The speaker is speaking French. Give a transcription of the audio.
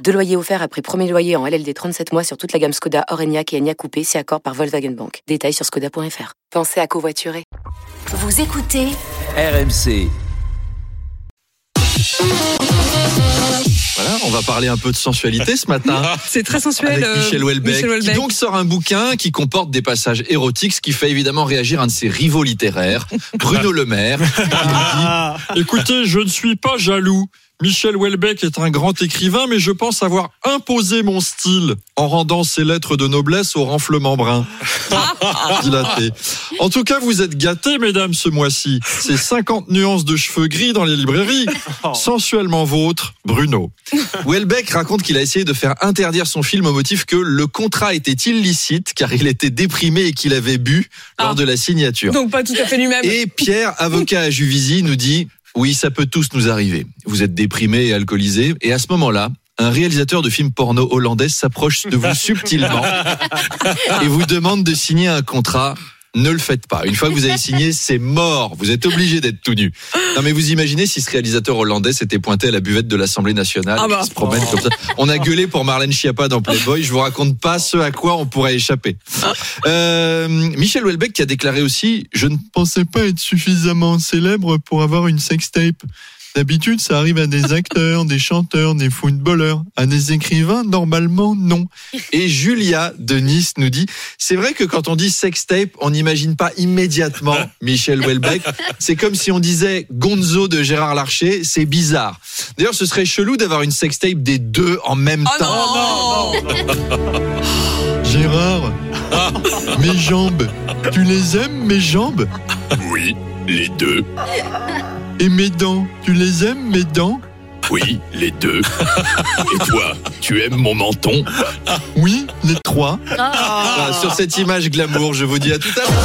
Deux loyers offerts après premier loyer en LLD 37 mois sur toute la gamme Skoda, Orenia et Enya Coupé, si accord par Volkswagen Bank. Détails sur skoda.fr. Pensez à covoiturer. Vous écoutez RMC. Voilà, on va parler un peu de sensualité ce matin. C'est très sensuel. Avec euh, Michel Houellebecq, Michel Houellebecq. qui donc sort un bouquin qui comporte des passages érotiques, ce qui fait évidemment réagir un de ses rivaux littéraires, Bruno Le Maire. Écoutez, je ne suis pas jaloux. Michel Houellebecq est un grand écrivain, mais je pense avoir imposé mon style en rendant ses lettres de noblesse au renflement brun. Dilaté. En tout cas, vous êtes gâtés, mesdames, ce mois-ci. C'est 50 nuances de cheveux gris dans les librairies. Sensuellement vôtre, Bruno. Houellebecq raconte qu'il a essayé de faire interdire son film au motif que le contrat était illicite car il était déprimé et qu'il avait bu lors Ah. de la signature. Donc pas tout à fait lui-même. Et Pierre, avocat à Juvisy, nous dit Oui, ça peut tous nous arriver. Vous êtes déprimé et alcoolisé. Et à ce moment-là, un réalisateur de films porno hollandais s'approche de vous subtilement et vous demande de signer un contrat. Ne le faites pas. Une fois que vous avez signé, c'est mort. Vous êtes obligé d'être tout nu. Non, mais vous imaginez si ce réalisateur hollandais s'était pointé à la buvette de l'Assemblée nationale, Ah bah. qui se promène comme ça. On a gueulé pour Marlène Schiappa dans Playboy. Je vous raconte pas ce à quoi on pourrait échapper. Euh, Michel Houellebecq qui a déclaré aussi Je ne pensais pas être suffisamment célèbre pour avoir une sextape. D'habitude, ça arrive à des acteurs, des chanteurs, des footballeurs. À des écrivains, normalement, non. Et Julia de Nice nous dit C'est vrai que quand on dit sextape, on n'imagine pas immédiatement Michel Houellebecq. C'est comme si on disait Gonzo de Gérard Larcher. C'est bizarre. D'ailleurs, ce serait chelou d'avoir une sextape des deux en même Oh temps. non, Gérard, mes jambes, tu les aimes, mes jambes? Oui, les deux. Et mes dents, tu les aimes, mes dents Oui, les deux. Et toi, tu aimes mon menton Oui, les trois. Voilà, sur cette image glamour, je vous dis à tout à l'heure.